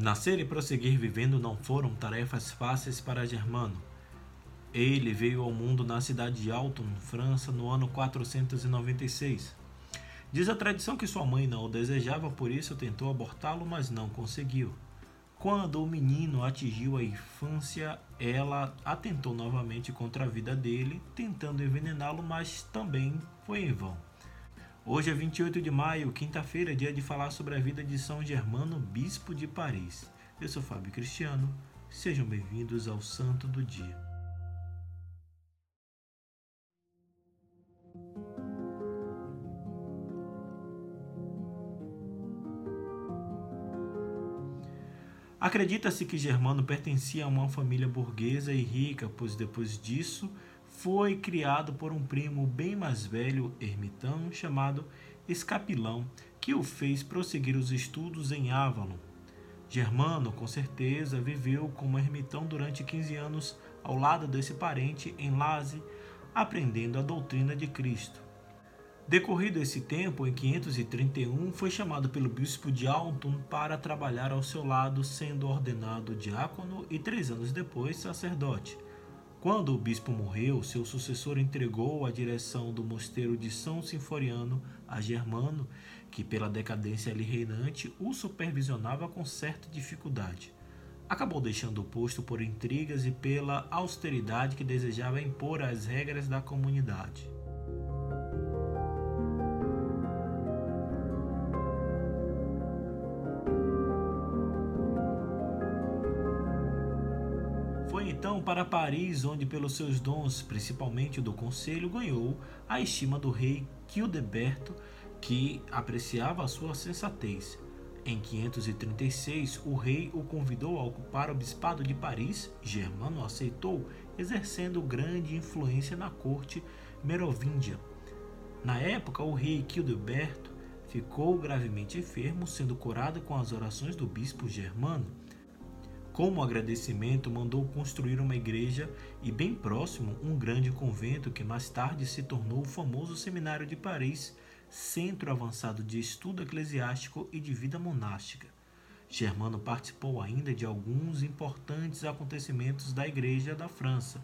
Nascer e prosseguir vivendo não foram tarefas fáceis para Germano. Ele veio ao mundo na cidade de Alton, França, no ano 496. Diz a tradição que sua mãe não o desejava, por isso tentou abortá-lo, mas não conseguiu. Quando o menino atingiu a infância, ela atentou novamente contra a vida dele, tentando envenená-lo, mas também foi em vão. Hoje é 28 de maio, quinta-feira, dia de falar sobre a vida de São Germano, bispo de Paris. Eu sou Fábio Cristiano, sejam bem-vindos ao Santo do Dia. Acredita-se que Germano pertencia a uma família burguesa e rica, pois depois disso foi criado por um primo bem mais velho, ermitão, chamado Escapilão, que o fez prosseguir os estudos em Avalon. Germano, com certeza, viveu como ermitão durante 15 anos ao lado desse parente em Laze, aprendendo a doutrina de Cristo. Decorrido esse tempo, em 531, foi chamado pelo bispo de Alton para trabalhar ao seu lado, sendo ordenado diácono e três anos depois sacerdote. Quando o bispo morreu, seu sucessor entregou a direção do mosteiro de São Sinforiano a Germano, que pela decadência ali reinante o supervisionava com certa dificuldade. Acabou deixando o posto por intrigas e pela austeridade que desejava impor às regras da comunidade. Então para Paris, onde pelos seus dons, principalmente o do conselho, ganhou a estima do rei Childeberto, que apreciava a sua sensatez. Em 536, o rei o convidou a ocupar o bispado de Paris. Germano aceitou, exercendo grande influência na corte merovíndia. Na época, o rei Childeberto ficou gravemente enfermo, sendo curado com as orações do bispo Germano. Como agradecimento, mandou construir uma igreja e, bem próximo, um grande convento que mais tarde se tornou o famoso Seminário de Paris, centro avançado de estudo eclesiástico e de vida monástica. Germano participou ainda de alguns importantes acontecimentos da Igreja da França,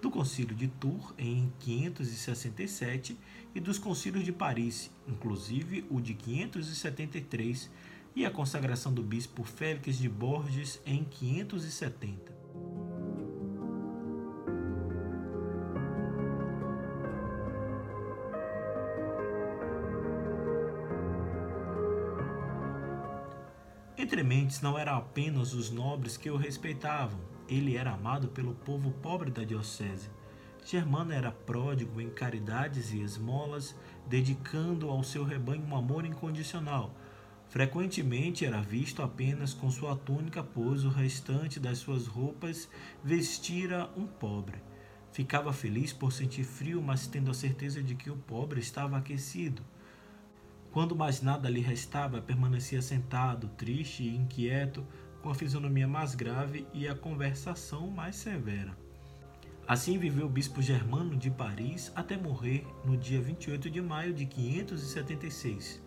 do Concílio de Tours em 567 e dos Concílios de Paris, inclusive o de 573 e a consagração do bispo Félix de Borges em 570. Entre mentes não eram apenas os nobres que o respeitavam, ele era amado pelo povo pobre da diocese. Germano era pródigo em caridades e esmolas, dedicando ao seu rebanho um amor incondicional, Frequentemente era visto apenas com sua túnica, pois o restante das suas roupas vestira um pobre. Ficava feliz por sentir frio, mas tendo a certeza de que o pobre estava aquecido. Quando mais nada lhe restava, permanecia sentado, triste e inquieto, com a fisionomia mais grave e a conversação mais severa. Assim viveu o bispo Germano de Paris até morrer no dia 28 de maio de 576.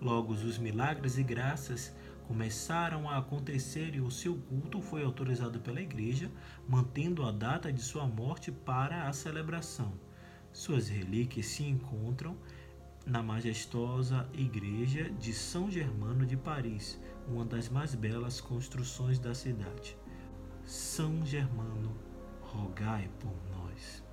Logo, os milagres e graças começaram a acontecer e o seu culto foi autorizado pela Igreja, mantendo a data de sua morte para a celebração. Suas relíquias se encontram na majestosa Igreja de São Germano de Paris, uma das mais belas construções da cidade. São Germano, rogai por nós.